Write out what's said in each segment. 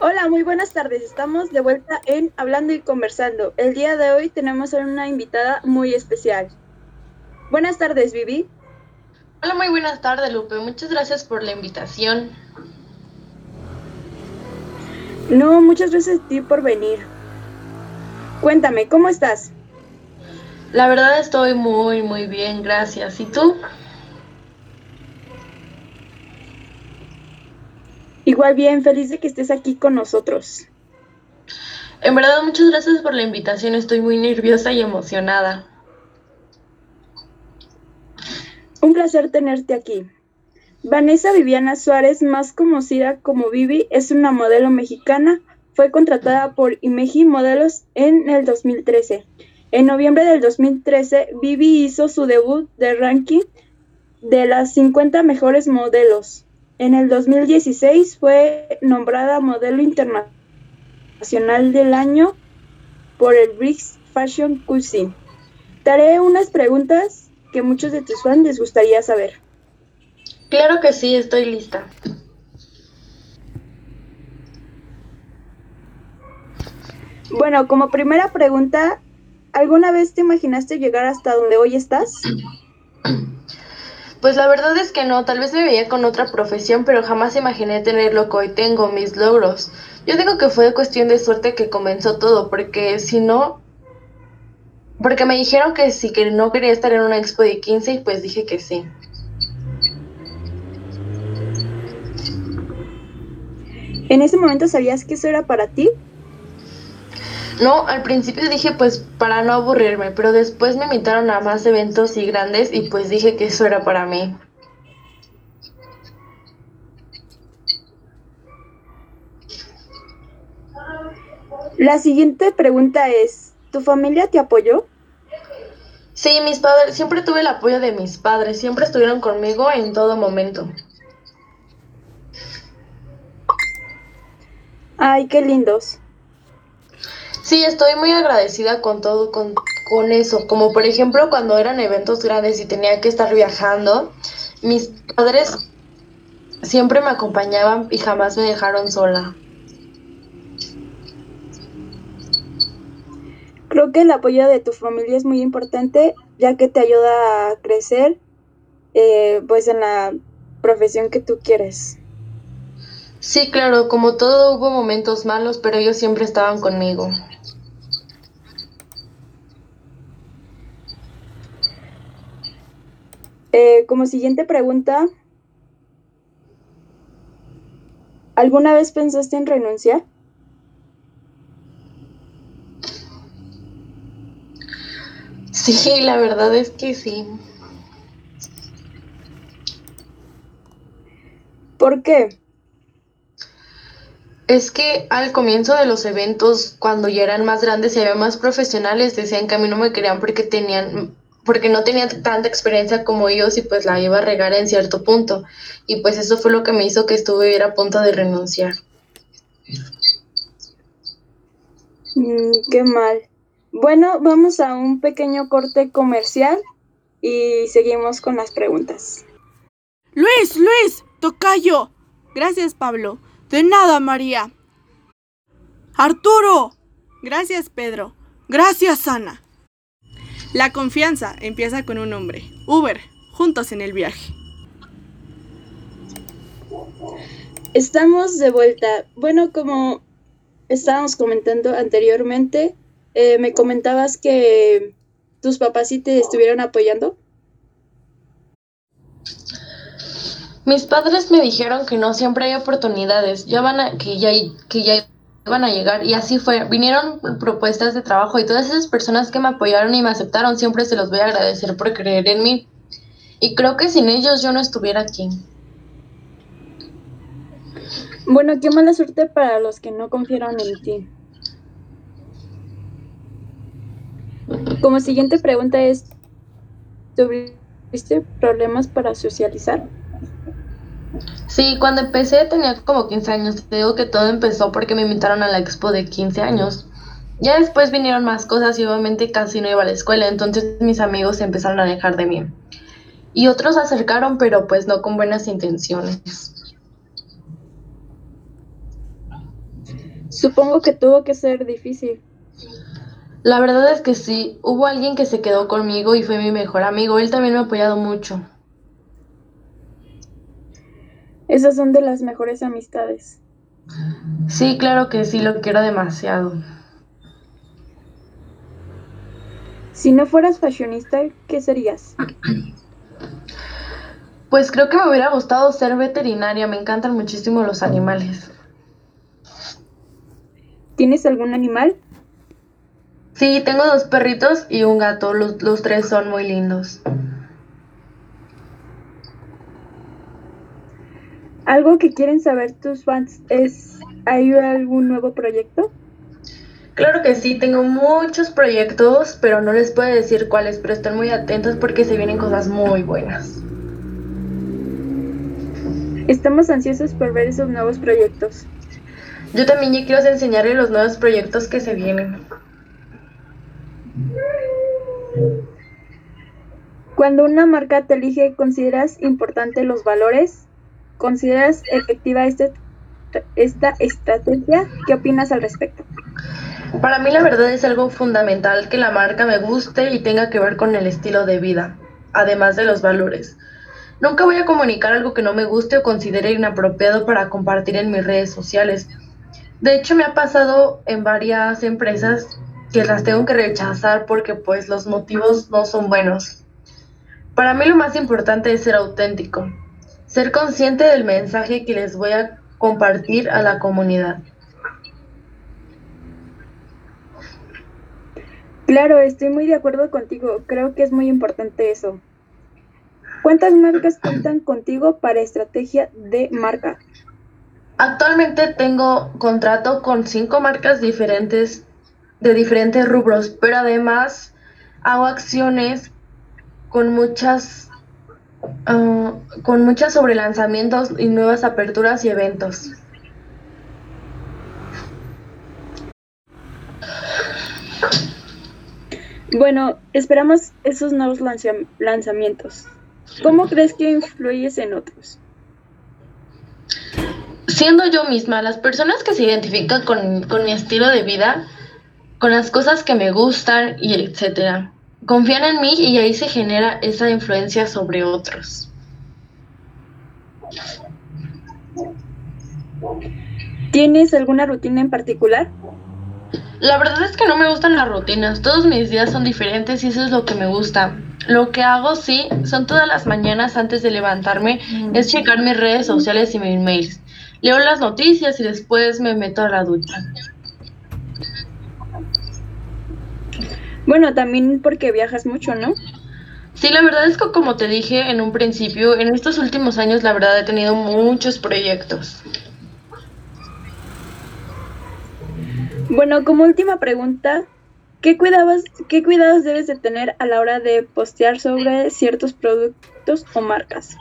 Hola, muy buenas tardes. Estamos de vuelta en Hablando y Conversando. El día de hoy tenemos a una invitada muy especial. Buenas tardes, Vivi. Hola, muy buenas tardes, Lupe. Muchas gracias por la invitación. No, muchas gracias a ti por venir. Cuéntame, ¿cómo estás? La verdad estoy muy, muy bien, gracias. ¿Y tú? Igual bien, feliz de que estés aquí con nosotros. En verdad, muchas gracias por la invitación. Estoy muy nerviosa y emocionada. Un placer tenerte aquí. Vanessa Viviana Suárez, más conocida como Vivi, es una modelo mexicana. Fue contratada por Imeji Modelos en el 2013. En noviembre del 2013, Vivi hizo su debut de ranking de las 50 mejores modelos. En el 2016 fue nombrada modelo internacional del año por el British Fashion Council. Te haré unas preguntas que muchos de tus fans les gustaría saber. Claro que sí, estoy lista. Bueno, como primera pregunta, ¿alguna vez te imaginaste llegar hasta donde hoy estás? Pues la verdad es que no, tal vez me veía con otra profesión, pero jamás imaginé tener lo que hoy tengo, mis logros. Yo digo que fue cuestión de suerte que comenzó todo, porque si no, porque me dijeron que sí, que no quería estar en una expo de 15 y pues dije que sí. ¿En ese momento sabías que eso era para ti? No, al principio dije pues para no aburrirme, pero después me invitaron a más eventos y grandes y pues dije que eso era para mí. La siguiente pregunta es, ¿tu familia te apoyó? Sí, mis padres, siempre tuve el apoyo de mis padres, siempre estuvieron conmigo en todo momento. Ay, qué lindos. Sí, estoy muy agradecida con todo, con, con eso. Como por ejemplo cuando eran eventos grandes y tenía que estar viajando, mis padres siempre me acompañaban y jamás me dejaron sola. Creo que el apoyo de tu familia es muy importante, ya que te ayuda a crecer, eh, pues en la profesión que tú quieres. Sí, claro, como todo hubo momentos malos, pero ellos siempre estaban conmigo. Eh, como siguiente pregunta, ¿alguna vez pensaste en renunciar? Sí, la verdad es que sí. ¿Por qué? Es que al comienzo de los eventos, cuando ya eran más grandes y había más profesionales, decían que a mí no me querían porque tenían, porque no tenía tanta experiencia como ellos y pues la iba a regar en cierto punto. Y pues eso fue lo que me hizo que estuviera a punto de renunciar. Mm, qué mal. Bueno, vamos a un pequeño corte comercial y seguimos con las preguntas. Luis, Luis, tocayo. Gracias, Pablo. De nada, María. Arturo. Gracias, Pedro. Gracias, Ana. La confianza empieza con un hombre. Uber, juntos en el viaje. Estamos de vuelta. Bueno, como estábamos comentando anteriormente, eh, me comentabas que tus papás sí te estuvieron apoyando. Mis padres me dijeron que no siempre hay oportunidades, ya van a, que ya, que ya van a llegar y así fue. Vinieron propuestas de trabajo y todas esas personas que me apoyaron y me aceptaron siempre se los voy a agradecer por creer en mí. Y creo que sin ellos yo no estuviera aquí. Bueno, qué mala suerte para los que no confiaron en ti. Como siguiente pregunta es, ¿tuviste problemas para socializar? Sí, cuando empecé tenía como 15 años. Te digo que todo empezó porque me invitaron a la expo de 15 años. Ya después vinieron más cosas y obviamente casi no iba a la escuela, entonces mis amigos se empezaron a alejar de mí. Y otros se acercaron, pero pues no con buenas intenciones. Supongo que tuvo que ser difícil. La verdad es que sí, hubo alguien que se quedó conmigo y fue mi mejor amigo. Él también me ha apoyado mucho. Esas son de las mejores amistades. Sí, claro que sí, lo quiero demasiado. Si no fueras fashionista, ¿qué serías? Pues creo que me hubiera gustado ser veterinaria, me encantan muchísimo los animales. ¿Tienes algún animal? Sí, tengo dos perritos y un gato, los, los tres son muy lindos. ¿Algo que quieren saber tus fans es, ¿hay algún nuevo proyecto? Claro que sí, tengo muchos proyectos, pero no les puedo decir cuáles, pero estén muy atentos porque se vienen cosas muy buenas. Estamos ansiosos por ver esos nuevos proyectos. Yo también ya quiero enseñarles los nuevos proyectos que se vienen. Cuando una marca te elige, ¿consideras importante los valores? ¿Consideras efectiva este, esta estrategia? ¿Qué opinas al respecto? Para mí la verdad es algo fundamental que la marca me guste y tenga que ver con el estilo de vida, además de los valores. Nunca voy a comunicar algo que no me guste o considere inapropiado para compartir en mis redes sociales. De hecho, me ha pasado en varias empresas que las tengo que rechazar porque pues los motivos no son buenos. Para mí lo más importante es ser auténtico, ser consciente del mensaje que les voy a compartir a la comunidad. Claro, estoy muy de acuerdo contigo. Creo que es muy importante eso. ¿Cuántas marcas cuentan contigo para estrategia de marca? Actualmente tengo contrato con cinco marcas diferentes de diferentes rubros, pero además hago acciones con muchas uh, con muchas sobre lanzamientos y nuevas aperturas y eventos. Bueno, esperamos esos nuevos lanzamientos. ¿Cómo crees que influyes en otros? Siendo yo misma, las personas que se identifican con, con mi estilo de vida, con las cosas que me gustan y etcétera, confían en mí y ahí se genera esa influencia sobre otros. ¿Tienes alguna rutina en particular? La verdad es que no me gustan las rutinas, todos mis días son diferentes y eso es lo que me gusta. Lo que hago, sí, son todas las mañanas antes de levantarme, es checar mis redes sociales y mis mails. Leo las noticias y después me meto a la ducha. Bueno, también porque viajas mucho, ¿no? Sí, la verdad es que como te dije en un principio, en estos últimos años la verdad he tenido muchos proyectos. Bueno, como última pregunta, ¿qué cuidados, ¿qué cuidados debes de tener a la hora de postear sobre ciertos productos o marcas?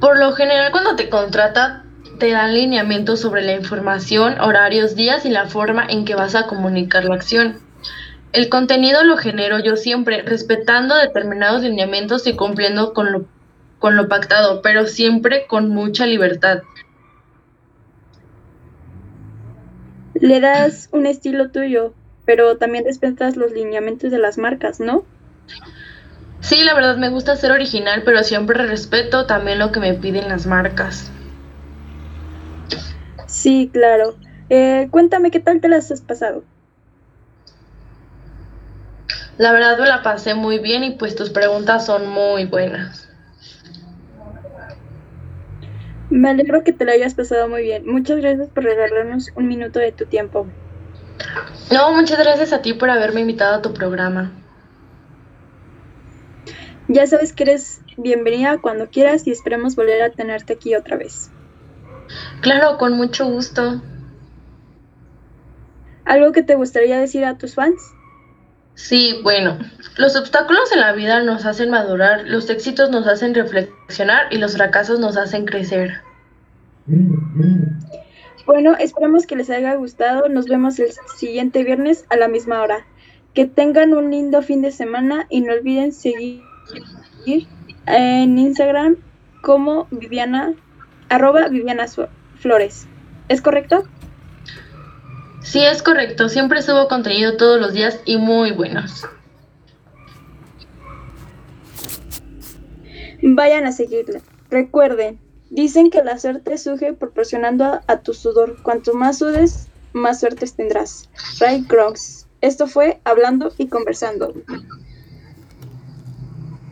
Por lo general, cuando te contrata, te dan lineamientos sobre la información, horarios, días y la forma en que vas a comunicar la acción. El contenido lo genero yo siempre, respetando determinados lineamientos y cumpliendo con lo, con lo pactado, pero siempre con mucha libertad. le das un estilo tuyo, pero también respetas los lineamientos de las marcas, ¿no? Sí, la verdad me gusta ser original, pero siempre respeto también lo que me piden las marcas. Sí, claro. Eh, cuéntame qué tal te las has pasado. La verdad me la pasé muy bien y pues tus preguntas son muy buenas. Me alegro que te lo hayas pasado muy bien. Muchas gracias por regalarnos un minuto de tu tiempo. No, muchas gracias a ti por haberme invitado a tu programa. Ya sabes que eres bienvenida cuando quieras y esperemos volver a tenerte aquí otra vez. Claro, con mucho gusto. ¿Algo que te gustaría decir a tus fans? Sí, bueno, los obstáculos en la vida nos hacen madurar, los éxitos nos hacen reflexionar y los fracasos nos hacen crecer. Bueno, esperamos que les haya gustado. Nos vemos el siguiente viernes a la misma hora. Que tengan un lindo fin de semana y no olviden seguir en Instagram como Viviana, arroba Viviana Flores. ¿Es correcto? Sí, es correcto. Siempre subo contenido todos los días y muy buenos. Vayan a seguirla. Recuerden, dicen que la suerte surge proporcionando a, a, tu sudor. Cuanto más sudes, más suertes tendrás. Ray Crocs. Esto fue Hablando y Conversando.